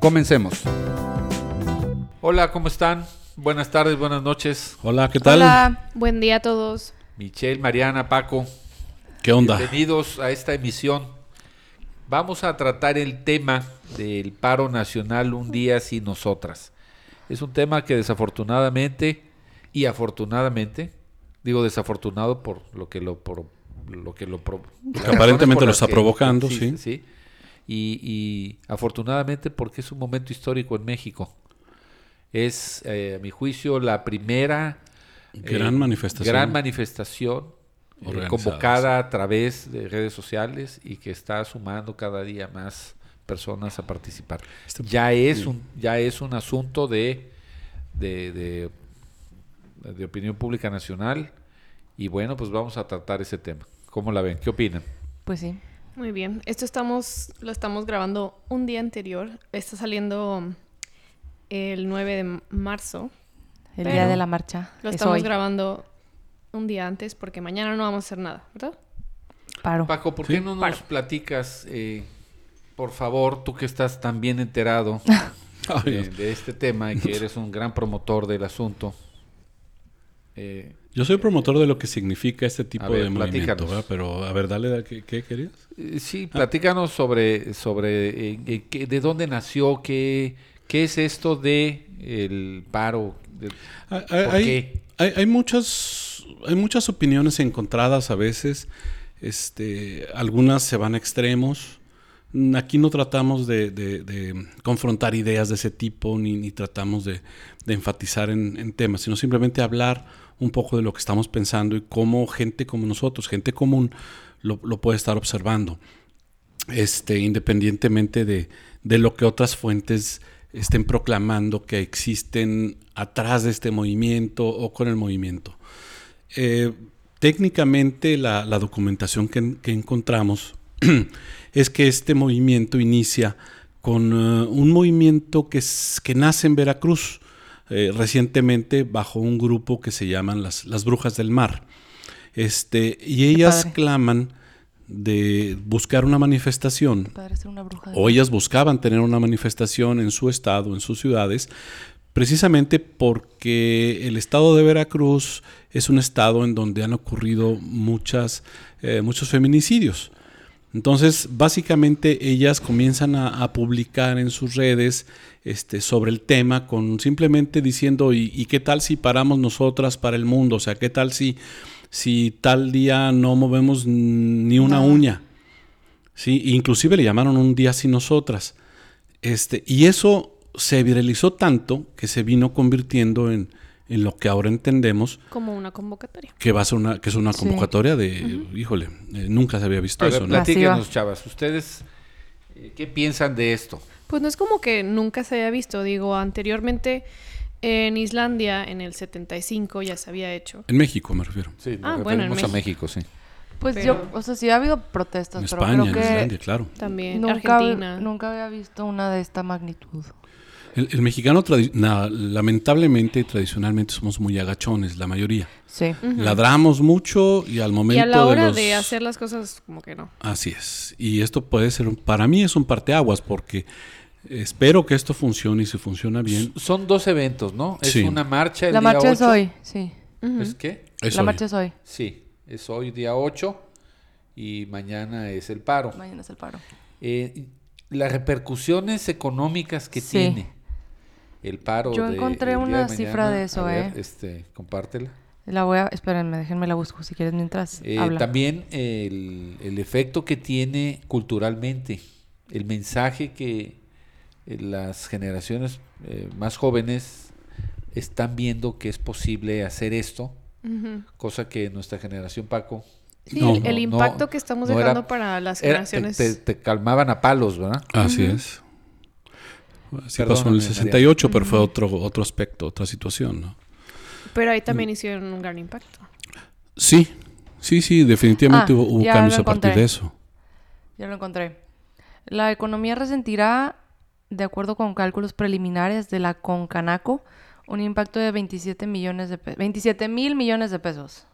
Comencemos. Hola, ¿cómo están? Buenas tardes, buenas noches. Hola, ¿qué tal? Hola. Buen día a todos. Michelle, Mariana, Paco. ¿Qué onda? Bienvenidos a esta emisión. Vamos a tratar el tema del paro nacional un día sin nosotras. Es un tema que desafortunadamente y afortunadamente, digo desafortunado por lo que lo por lo que lo pro- las Que aparentemente lo está que provocando, sí. sí. Y, y afortunadamente porque es un momento histórico en México. Es, eh, a mi juicio, la primera Gran eh, manifestación. gran manifestación eh, convocada a través de redes sociales y que está sumando cada día más personas a participar. Este- Ya es un ya es un asunto de de, de de opinión pública nacional y bueno, pues vamos a tratar ese tema. ¿Cómo la ven? ¿Qué opinan? Pues sí. Muy bien. Esto estamos, lo estamos grabando un día anterior. Está saliendo el 9 de marzo. El día de la marcha. Lo es estamos hoy. grabando un día antes porque mañana no vamos a hacer nada, ¿verdad? Paro. Paco, ¿por Sí. qué no nos Paro. platicas, eh, por favor, tú que estás tan bien enterado de este tema y que eres un gran promotor del asunto? Eh, Yo soy promotor de lo que significa este tipo ver, de movimiento. Pero, a ver, dale, ¿qué, qué querías? eh, sí, platícanos sobre, sobre eh, eh, de dónde nació, qué, qué es esto de el paro. de- Hay, ¿Por hay- qué? hay- hay muchas, hay muchas opiniones encontradas a veces. Este, algunas se van a extremos. Mm, Aquí no tratamos de, confrontar ideas de ese tipo, ni, tratamos de, enfatizar en, temas, sino simplemente hablar un poco de lo que estamos pensando y cómo gente como nosotros, gente común, lo, puede estar observando este, independientemente de, lo que otras fuentes estén proclamando que existen atrás de este movimiento o con el movimiento. Eh, técnicamente la, documentación que encontramos es que este movimiento inicia con eh, un movimiento que, es- que nace en Veracruz eh, recientemente bajo un grupo que se llaman las, las Brujas del Mar. Este, y ellas claman de buscar una manifestación una o ellas buscaban tener una manifestación en su estado, en sus ciudades, precisamente porque el estado de Veracruz es un estado en donde han ocurrido muchas, eh, muchos feminicidios. Entonces, básicamente ellas comienzan a, a publicar en sus redes este, sobre el tema, con simplemente diciendo, ¿y, y qué tal si paramos nosotras para el mundo? O sea, ¿qué tal si, si tal día no movemos ni una uña? Sí, inclusive le llamaron un día sin nosotras. Este, y eso se viralizó tanto que se vino convirtiendo en, en lo que ahora entendemos Como una convocatoria. que va a ser una, que es una Sí. convocatoria de, híjole, eh, nunca se había visto A eso, ver, ¿no? platíquenos, Masiva. chavas. ¿Ustedes eh, qué piensan de esto? Pues no es como que nunca se haya visto. Digo, anteriormente en Islandia, en el 75, ya se había hecho. En México me refiero. Sí, Ah, bueno, en a México, sí. Pues Pero- yo, o sea, sí ha habido protestas, En pero España, creo en que Islandia, claro. También nunca, Argentina. nunca había visto una de esta magnitud. El, el mexicano, tradi- na- lamentablemente, tradicionalmente somos muy agachones, la mayoría. Sí. Ujú. Ladramos mucho y al momento Y a la hora de, los... de hacer las cosas, como que no. Así es. Y esto puede ser, un- para mí es un parteaguas porque espero que esto funcione y si funciona bien. Son dos eventos, ¿no? Es Sí. una marcha el La día marcha es 8. hoy, sí. Ujú. ¿Es qué? es la hoy. marcha es hoy. Sí, es hoy día 8 y mañana es el paro. Mañana es el paro. Eh, las repercusiones económicas que Sí. tiene el paro. Yo de- encontré día una de cifra de eso, ver, ¿eh? Este, compártela. La voy a, espérenme, déjenme la busco si quieres mientras Eh, habla. también el, el efecto que tiene culturalmente, el mensaje que eh, las generaciones eh, más jóvenes están viendo que es posible hacer esto, Ujú. cosa que nuestra generación, Paco, Sí, No, el, no, impacto no, que estamos no era- dejando para las era- te, generaciones. te- te calmaban a palos, ¿verdad? Así Ujú. es. Así pasó en el 68, pero fue otro, otro aspecto, otra situación, ¿no? Pero ahí también hicieron un gran impacto. Sí, sí, sí, definitivamente Ah, hubo, hubo cambios a partir de eso. Ya lo encontré. La economía resentirá, de acuerdo con cálculos preliminares de la Concanaco, un impacto de 27 millones de pe- 27 mil millones de pesos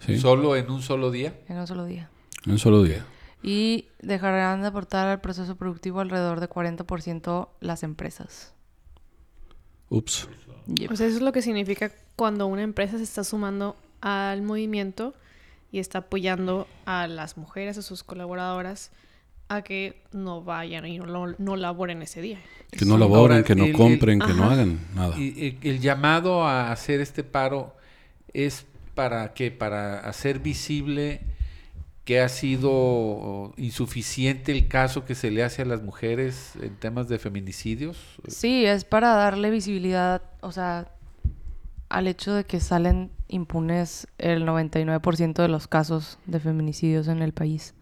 Sí, Solo en un solo día. en un solo día. en un solo día. Y dejarán de aportar al proceso productivo alrededor de 40% las empresas. Ups. Yep. O sea, eso es lo que significa cuando una empresa se está sumando al movimiento y está apoyando a las mujeres, a sus colaboradoras, a que no vayan y no, lo- no laboren ese día. Que no laboren, que no el- el- compren, que no hagan nada. Y el, el llamado a hacer este paro es para qué? Para hacer visible que ha sido insuficiente el caso que se le hace a las mujeres en temas de feminicidios. Sí, es para darle visibilidad, o sea, al hecho de que salen impunes el 99% de los casos de feminicidios en el país.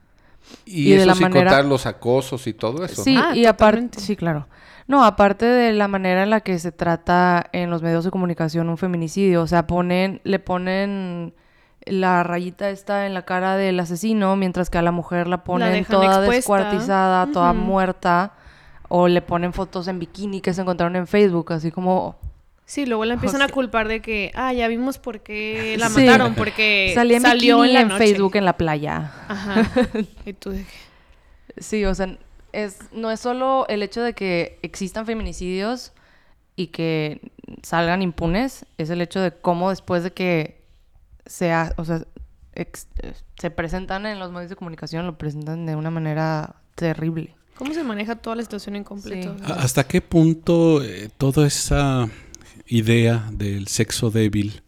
Y, Y de eso la sin manera- contar los acosos y todo eso. Sí, Ah, y aparte, sí, claro. No, aparte de la manera en la que se trata en los medios de comunicación un feminicidio, o sea, ponen, le ponen la rayita esta en la cara del asesino, mientras que a la mujer la ponen toda expuesta. descuartizada, toda muerta, o le ponen fotos en bikini que se encontraron en Facebook, así como Sí, luego la empiezan O a culpar de que, ah, ya vimos por qué la Sí. mataron, porque salía en salió en la en noche. Facebook en la playa. Ajá. Y tú de Sí, o sea, es, no es solo el hecho de que existan feminicidios y que salgan impunes, es el hecho de cómo después de que sea, o sea, ex- se presentan en los medios de comunicación, lo presentan de una manera terrible. ¿Cómo se maneja toda la situación en completo? Sí. O sea, ¿A- ¿Hasta qué punto eh, toda esa idea del sexo débil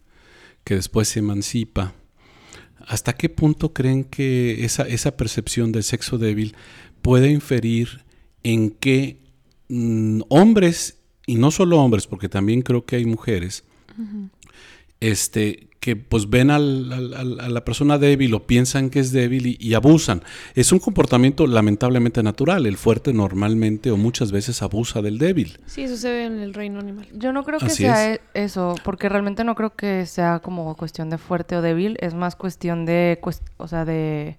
que después se emancipa, hasta qué punto creen que esa, esa percepción del sexo débil puede inferir en que mm, hombres, y no solo hombres, porque también creo que hay mujeres, este, que pues ven al- al- al- a la persona débil o piensan que es débil y, y abusan. Es un comportamiento lamentablemente natural. El fuerte normalmente o muchas veces abusa del débil. Sí, eso se ve en el reino animal. Yo no creo que Así sea e- eso, porque realmente no creo que sea como cuestión de fuerte o débil, es más cuestión de, o sea, de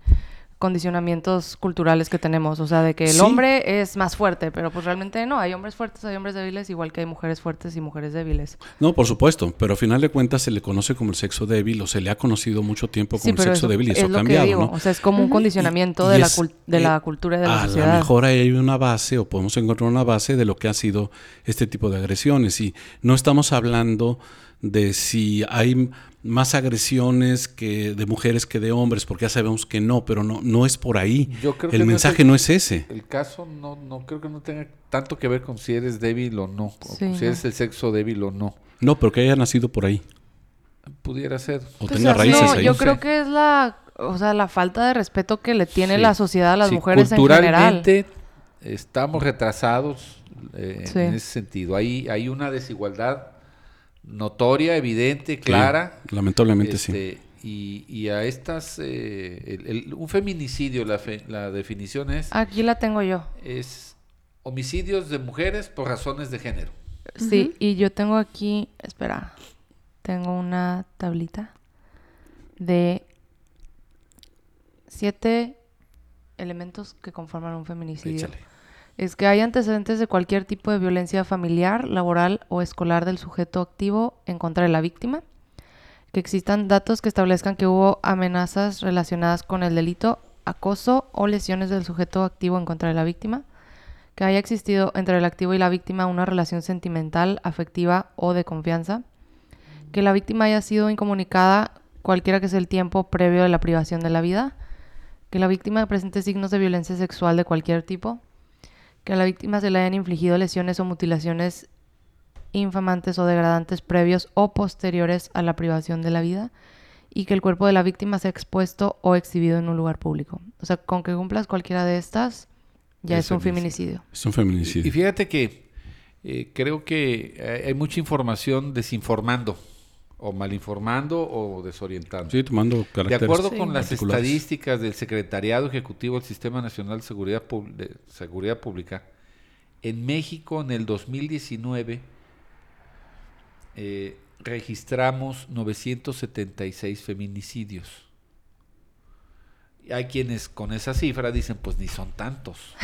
condicionamientos culturales que tenemos, o sea, de que el Sí. hombre es más fuerte, pero pues realmente no, hay hombres fuertes, hay hombres débiles, igual que hay mujeres fuertes y mujeres débiles. No, por supuesto, pero a final de cuentas se le conoce como el sexo débil o se le ha conocido mucho tiempo como Sí, el sexo eso débil y es eso ha cambiado, digo, ¿no? o sea, es como un condicionamiento Y- de, y la es, de eh, la cultura y de la a sociedad. lo mejor ahí hay una base o podemos encontrar una base de lo que ha sido este tipo de agresiones y no estamos hablando de si hay más agresiones que de mujeres que de hombres, porque ya sabemos que no, pero no, no es por ahí. Yo creo que el no es mensaje el- no es ese. El caso no, no creo que no tenga tanto que ver con si eres débil o no, o si eres el sexo débil o no. No, pero que haya nacido por ahí Pudiera ser. o Pues tenga así- raíces no, ahí. yo Sí. creo que es la, o sea, la falta de respeto que le tiene Sí. la sociedad a las Sí, mujeres en general. culturalmente estamos retrasados eh, Sí. en ese sentido. Hay, hay una desigualdad notoria, evidente, clara. Lamentablemente sí. Este, y, y a estas, eh, el- el- un feminicidio, la, fe- la definición es, Aquí la tengo yo. es homicidios de mujeres por razones de género. Sí, y yo tengo aquí, espera, tengo una tablita de siete elementos que conforman un feminicidio. Échale. Es que hay antecedentes de cualquier tipo de violencia familiar, laboral o escolar del sujeto activo en contra de la víctima. Que existan datos que establezcan que hubo amenazas relacionadas con el delito, acoso o lesiones del sujeto activo en contra de la víctima. Que haya existido entre el activo y la víctima una relación sentimental, afectiva o de confianza. Que la víctima haya sido incomunicada cualquiera que sea el tiempo previo de la privación de la vida. Que la víctima presente signos de violencia sexual de cualquier tipo que a la víctima se le hayan infligido lesiones o mutilaciones infamantes o degradantes previos o posteriores a la privación de la vida y que el cuerpo de la víctima sea expuesto o exhibido en un lugar público. O sea, con que cumplas cualquiera de estas, ya Es es un feminicidio. Es un Y, feminicidio. y fíjate que eh, creo que hay mucha información desinformando, o malinformando, o desorientando. Sí, tomando De acuerdo Sí. con las estadísticas del Secretariado Ejecutivo del Sistema Nacional de Seguridad, Pub- de Seguridad Pública, En México, en el 2019, eh, registramos 976 feminicidios. Hay quienes con esa cifra dicen, pues ni son tantos,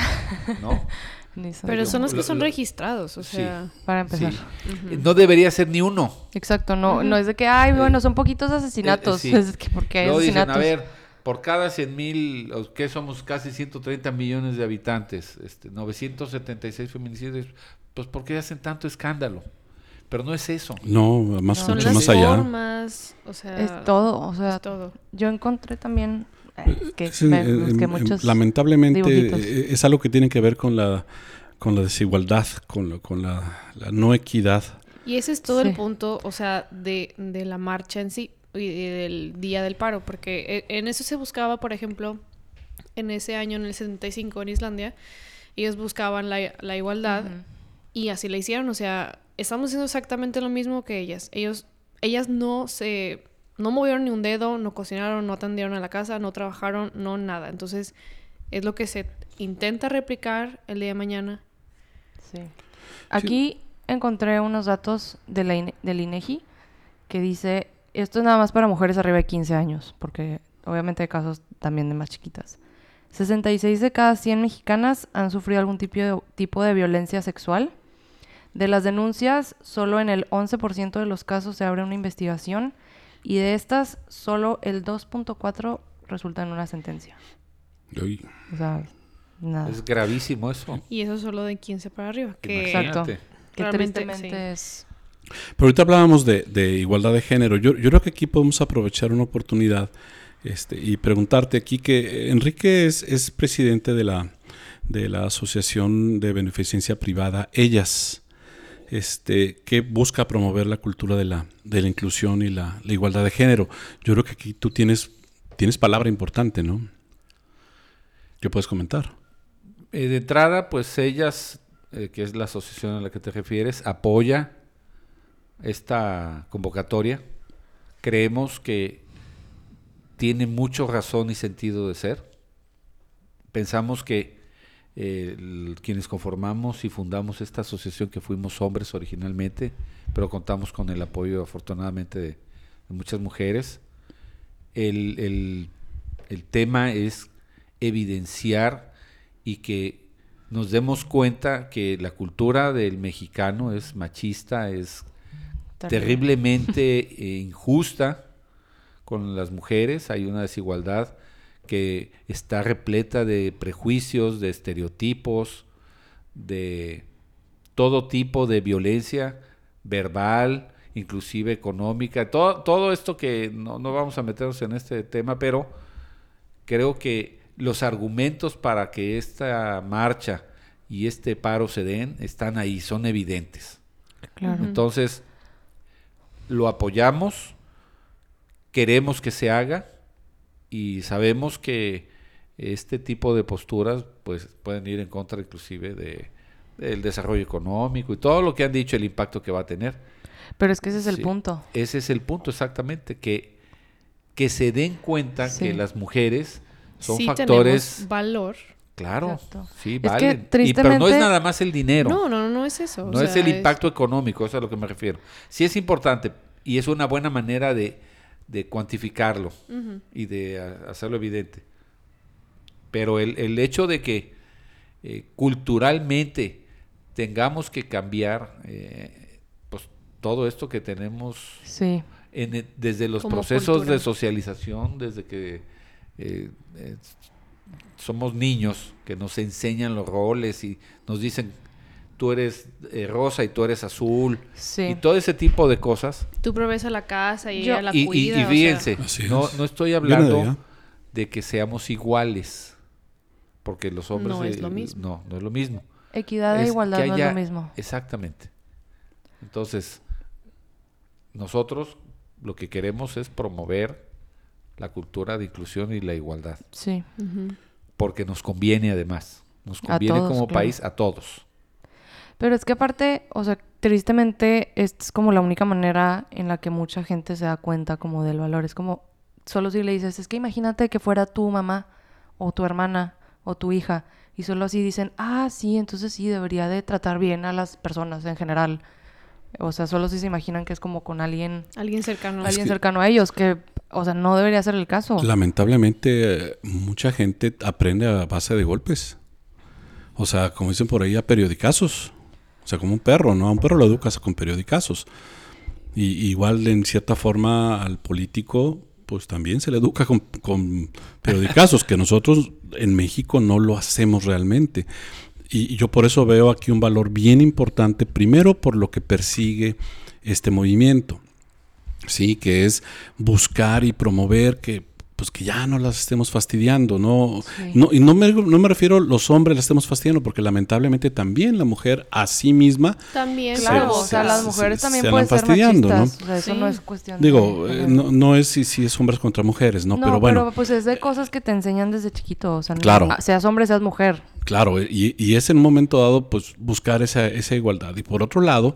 ¿no? Ni son- Pero son los que son lo- registrados, o Sí. sea... Para empezar. Sí. No debería ser ni uno. Exacto, no, no es de que, ay, bueno, son poquitos asesinatos. Eh, sí. Es que porque hay dicen, asesinatos. a ver, por cada 100 mil, que somos casi 130 millones de habitantes, este, 976 feminicidios, pues ¿por qué hacen tanto escándalo? Pero no es eso. No, más, Son mucho las más allá. formas, o sea... Es todo, o sea, es todo. yo encontré también eh, es que Sí, me eh, busqué eh, muchos lamentablemente dibujitos. eh, es algo que tiene que ver con la con la desigualdad, con, la- con la, la no equidad. Y ese es todo Sí. el punto, o sea, de, de la marcha en sí y del día del paro, porque e- en eso se buscaba, por ejemplo, en ese año, en el 75 en Islandia, ellos buscaban la, la igualdad Ujú. y así la hicieron, o sea, estamos haciendo exactamente lo mismo que ellas. Ellos, ellas no se, no movieron ni un dedo, no cocinaron, no atendieron a la casa, no trabajaron, no nada. Entonces, es lo que se intenta replicar el día de mañana. Sí. Aquí encontré unos datos de la INE- del INEGI que dice, esto es nada más para mujeres arriba de 15 años, porque obviamente hay casos también de más chiquitas. 66 de cada 100 mexicanas han sufrido algún tipo de, tipo de violencia sexual. De las denuncias, solo en el 11% de los casos se abre una investigación y de estas, solo el 2.4 resulta en una sentencia. Uy, O sea, nada. Es gravísimo eso. Y eso solo de 15 para arriba. Que Exacto. Que realmente, tristemente es... Pero ahorita hablábamos de, de igualdad de género. Yo, yo creo que aquí podemos aprovechar una oportunidad este, y preguntarte aquí que Enrique es, es presidente de la, de la Asociación de Beneficencia Privada, Ellas, este, que busca promover la cultura de la, de la inclusión y la, igualdad de género. Yo creo que aquí tú tienes, tienes palabra importante, ¿no? ¿Qué puedes comentar? Eh, de entrada, pues ellas, eh, que es la asociación a la que te refieres, apoya esta convocatoria. Creemos que tiene mucho razón y sentido de ser. Pensamos que eh, el- quienes conformamos y fundamos esta asociación, que fuimos hombres originalmente, pero contamos con el apoyo afortunadamente de, de muchas mujeres, el, el- el tema es evidenciar y que nos demos cuenta que la cultura del mexicano es machista, es terriblemente eh, injusta con las mujeres, hay una desigualdad que está repleta de prejuicios, de estereotipos, de todo tipo de violencia verbal, inclusive económica, todo, todo esto que no, no vamos a meternos en este tema, pero creo que los argumentos para que esta marcha y este paro se den están ahí, son evidentes. Claro. Entonces, lo apoyamos, queremos que se haga y sabemos que este tipo de posturas pues pueden ir en contra inclusive de del desarrollo económico y todo lo que han dicho el impacto que va a tener. Pero es que ese es el Sí. punto. Ese es el punto exactamente que que se den cuenta Sí. que las mujeres son sí factores tenemos valor. claro, Exacto. sí, Es que, valen. Y- pero no es nada más el dinero. No, no, no, no es eso. o No es el impacto económico, eso es a lo que me refiero. Sí es importante y es una buena manera de, de cuantificarlo y de hacerlo evidente. Pero el, el hecho de que eh, culturalmente tengamos que cambiar eh, pues todo esto que tenemos Sí. en el- desde los Como procesos cultura. de socialización, desde que eh, somos niños, que nos enseñan los roles y nos dicen, tú eres eh, rosa y tú eres azul, Sí. y todo ese tipo de cosas. Tú provees a la casa y Yo- ella la Y, y- cuida. fíjense, no, no estoy hablando de que seamos iguales, porque los hombres... No es eh, lo mismo. No, no es lo mismo. Equidad e igualdad que no es lo mismo. Exactamente. Entonces, nosotros lo que queremos es promover la cultura de inclusión y la igualdad, Sí. porque nos conviene además, nos conviene todos, como claro. país a todos. Pero es que aparte, o sea, tristemente, esta es como la única manera en la que mucha gente se da cuenta como del valor. Es como, solo si le dices, es que imagínate que fuera tu mamá o tu hermana o tu hija y solo así dicen, ah, sí, entonces sí, debería de tratar bien a las personas en general. O sea, solo si se imaginan que es como con alguien, Alguien cercano. alguien que- cercano a ellos, que, o sea, no debería ser el caso. Lamentablemente, mucha gente aprende a base de golpes. O sea, como dicen por ahí, a periodicazos. O sea, como un perro, ¿no? A un perro lo educas con periodicazos. Y igual, en cierta forma, al político, pues también se le educa con, con que nosotros en México no lo hacemos realmente. Y, y yo por eso veo aquí un valor bien importante, primero por lo que persigue este movimiento. Sí, que es buscar y promover que pues que ya no las estemos fastidiando, no, Sí. no y no me, no me refiero a los hombres las estemos fastidiando, porque lamentablemente también la mujer a sí misma, También, Claro, pero, o sea, se- las se- mujeres se también andan pueden ser fastidiando, ¿no? machistas. O sea, eso Sí. no es cuestión digo, de... eh, no, no es si, si es hombres contra mujeres, no, pero bueno, pues es de cosas que te enseñan desde chiquito. O sea, no- Claro. ah, seas hombre, seas mujer. Claro, y, y es en un momento dado, pues, buscar esa, esa igualdad. Y por otro lado,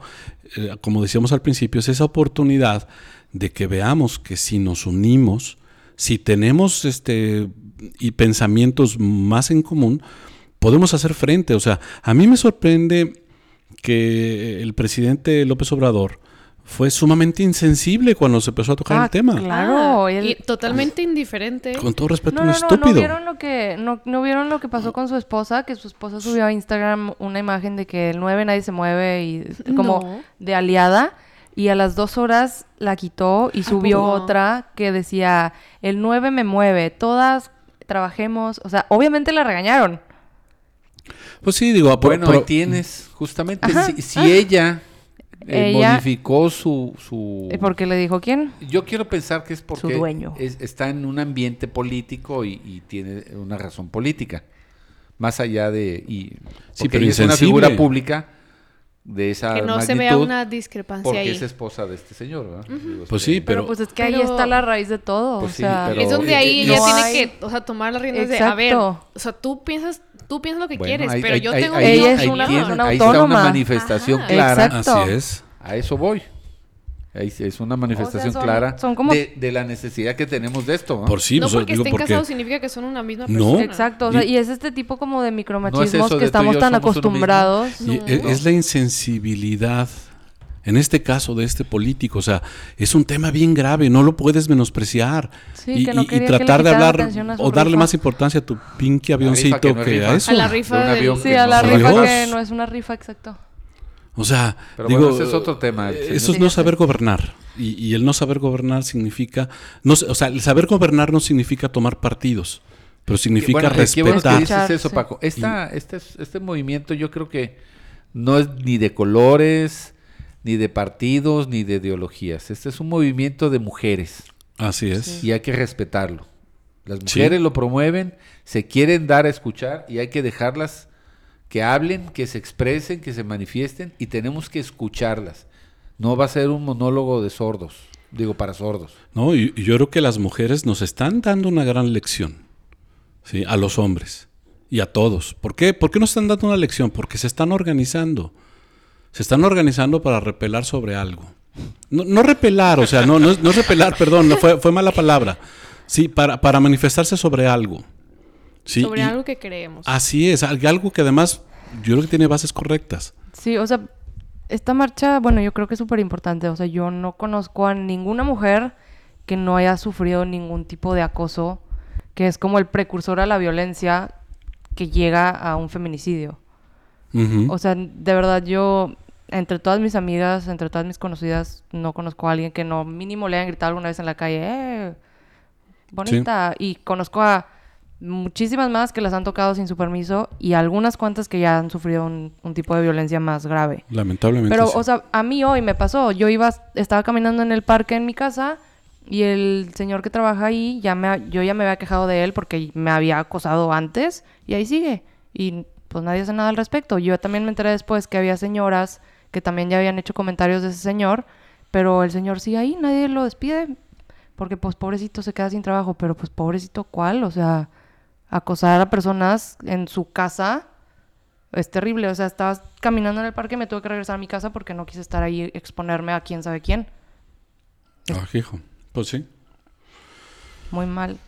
eh, como decíamos al principio, es esa oportunidad de que veamos que si nos unimos, si tenemos este y pensamientos más en común, podemos hacer frente. O sea, a mí me sorprende que el presidente López Obrador fue sumamente insensible cuando se empezó a tocar Ah, el tema. Claro, Ah, él- y totalmente indiferente. Con todo respeto, No, un no, no, no estúpido. vieron lo que no, no vieron lo que pasó con su esposa, que su esposa subió a Instagram una imagen de que el 9 nadie se mueve y como No. de aliada y a las dos horas la quitó y subió otra que decía el 9 me mueve, todas trabajemos, o sea, obviamente la regañaron. Pues sí, digo, por- Bueno, por- ahí tienes, justamente, Ajá. si, si ella, eh, Ella- modificó su... su... ¿Y por qué le dijo quién? Yo quiero pensar que es porque dueño. es- está en un ambiente político y, y tiene una razón política. Más allá de... Y, Sí, pero es una figura pública de esa que no se magnitud vea una discrepancia porque ahí. es esposa de este señor, ¿verdad? Digo, Pues este- sí, Pero, pero, pues es que ahí pero- está la raíz de todo, Pues o sí, sea, pero- es donde eh, ahí eh, ella no tiene hay- que, o sea, tomar las riendas de, a ver, Exacto. o sea, tú piensas, tú piensas lo que Bueno, quieres, ahí- pero ahí- yo ahí- tengo ahí- mi Ella es ahí una- tiene- ahí está una autónoma. manifestación Ajá. clara. Exacto. así es. A eso voy. Es una manifestación son- clara son como- de, de la necesidad que tenemos de esto. ¿no? Por sí, no pues, porque digo, estén porque casados significa que son una misma No. persona. Exacto, o sea, Y- y es este tipo como de micromachismos No es que estamos tan acostumbrados. Y No. e- es la insensibilidad, en este caso de este político, o sea, es un tema bien grave, no lo puedes menospreciar. Sí, y, que no y- y quería que le tratar de hablar o darle rifa. más importancia a tu pinky avioncito que no a eso. A la rifa De Sí, a la no- rifa que no es una rifa, exacto. O sea, Pero digo, bueno, ese es otro tema. eh, Eso es no saber gobernar. Y, y el no saber gobernar significa, no, sé, o sea, el saber gobernar no significa tomar partidos, pero significa bueno, qué- qué bueno que respetar. dices eso. Paco. Esta, este, este movimiento yo creo que no es ni de colores, ni de partidos, ni de ideologías. Este es un movimiento de mujeres Así es. y hay que respetarlo. Las Sí. mujeres lo promueven, se quieren dar a escuchar y hay que dejarlas que hablen, que se expresen, que se manifiesten y tenemos que escucharlas. No va a ser un monólogo de sordos, digo para sordos. No, y, yo creo que las mujeres nos están dando una gran lección, ¿sí? A los hombres y a todos. ¿Por qué? ¿Por qué nos están dando una lección? Porque se están organizando. Se están organizando para repelar sobre algo. No, no repelar, o sea, no, no, no repelar, perdón, no fue, fue mala palabra. Sí, para, para manifestarse sobre algo. Sí, sobre algo que creemos. Así es, al- algo que además yo creo que tiene bases correctas. Sí, o sea, esta marcha, bueno, yo creo que es súper importante. O sea, yo no conozco a ninguna mujer que no haya sufrido ningún tipo de acoso, que es como el precursor a la violencia que llega a un feminicidio. O sea, de verdad yo, entre todas mis amigas, entre todas mis conocidas, no conozco a alguien que no mínimo le hayan gritado alguna vez en la calle, ¡eh! Bonita. Y conozco a muchísimas más que las han tocado sin su permiso y algunas cuantas que ya han sufrido un, un tipo de violencia más grave. Lamentablemente. Pero, sí. o sea, a mí hoy me pasó. Yo iba, estaba caminando en el parque en mi casa y el señor que trabaja ahí, ya me, yo ya me había quejado de él porque me había acosado antes y ahí sigue. Y pues nadie hace nada al respecto. Yo también me enteré después que había señoras que también ya habían hecho comentarios de ese señor, pero el señor sigue ahí, nadie lo despide porque pues pobrecito se queda sin trabajo, pero pues pobrecito cuál, o sea, acosar a personas en su casa es terrible. O sea, estaba caminando en el parque y me tuve que regresar a mi casa porque no quise estar ahí exponerme a quién sabe quién. Ah, hijo. Pues sí. Muy mal.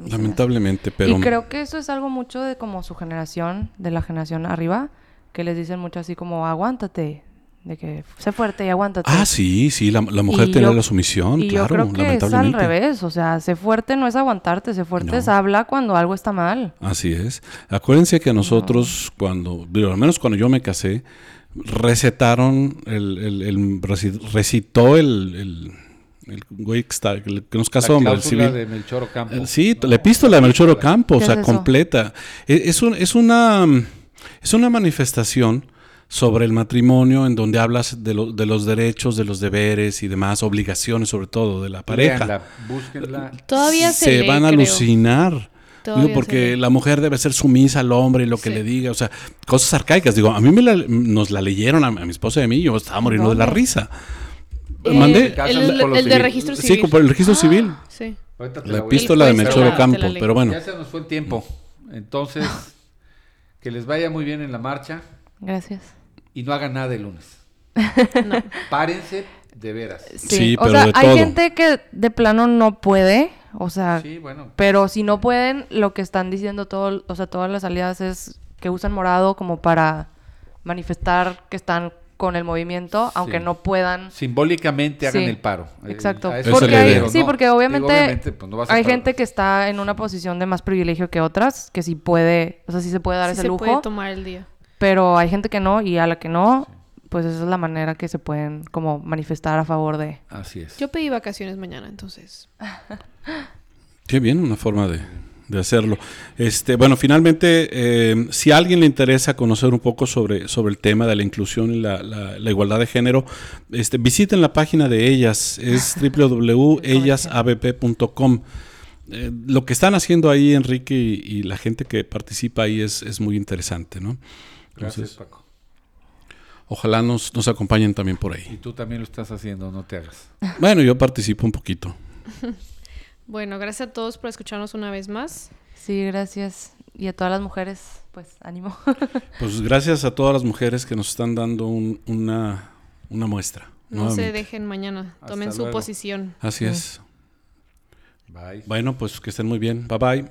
Lamentablemente, pero... Y creo que eso es algo mucho de como su generación, de la generación arriba, que les dicen mucho así como aguántate, de que sé fuerte y aguántate. Ah, sí, sí, la, la mujer Y tenía yo- la sumisión, y claro, yo creo que es al lamentablemente. revés, o sea, sé fuerte no es aguantarte, sé fuerte No. es habla cuando algo está mal. Así es. Acuérdense que nosotros, cuando, digo, al menos cuando yo me casé, recetaron, el, el- el- reci- recitó el, el, el güey que, está- el que nos casó, la hombre, el civil. de Melchor Ocampo. Eh, Sí, la epístola de Melchor Ocampo, o ¿Qué sea, es completa. E- Es, un- es una, es una manifestación sobre el matrimonio en donde hablas de, lo- de los derechos, de los deberes y demás, obligaciones sobre todo de la pareja. Léanla, búsquenla. Todavía se, lee, van a creo. alucinar. Digo, porque lee. la mujer debe ser sumisa al hombre y lo que Sí. le diga, o sea, cosas arcaicas. Digo, a mí me la- nos la leyeron a, a mi esposa y a mí, yo estaba muriendo de la risa. Eh, Mandé. El, el de civil. registro Sí, civil. por el registro civil. Sí. La epístola de Melchor lee. pero bueno. Ya se nos fue el tiempo. Entonces, que les vaya muy bien en la marcha Gracias. Y no hagan nada el lunes. No. Párense de veras. Sí, Sí, o pero sea, de hay todo. gente que de plano no puede, o sea, Sí, bueno. pero si no pueden, lo que están diciendo todo, o sea, todas las aliadas es que usan morado como para manifestar que están con el movimiento, aunque Sí. no puedan. Simbólicamente hagan Sí, el paro. Eh, Exacto. es Porque hay- sí, ¿no? porque Digo, obviamente, pues, no vas a hay parar. gente que está en una posición de más privilegio que otras, que sí puede, o sea, sí se puede dar Sí ese se lujo, puede tomar el día. Pero hay gente que no y a la que no, pues esa es la manera que se pueden como manifestar a favor de. Así es. Yo pedí vacaciones mañana, entonces. Qué bien, una forma de, de hacerlo. Este, bueno, finalmente, eh, si a alguien le interesa conocer un poco sobre, sobre el tema de la inclusión y la, la- la igualdad de género, este, visiten la página de ellas, es www.ellasabp.com. Eh, lo que están haciendo ahí, Enrique, y, y la gente que participa ahí es, es muy interesante, ¿no? Gracias, Paco. ojalá nos, nos acompañen también por Y ahí. tú también lo estás haciendo, no te hagas. Bueno, yo participo un poquito. Bueno, gracias a todos por escucharnos una vez más. Sí, gracias. Y a todas las mujeres, pues ánimo. Pues gracias a todas las mujeres que nos están dando un- una, una muestra. No se dejen mañana. Hasta Tomen su luego. posición. Así es. Bye. Bueno, pues que estén muy bien. Bye bye.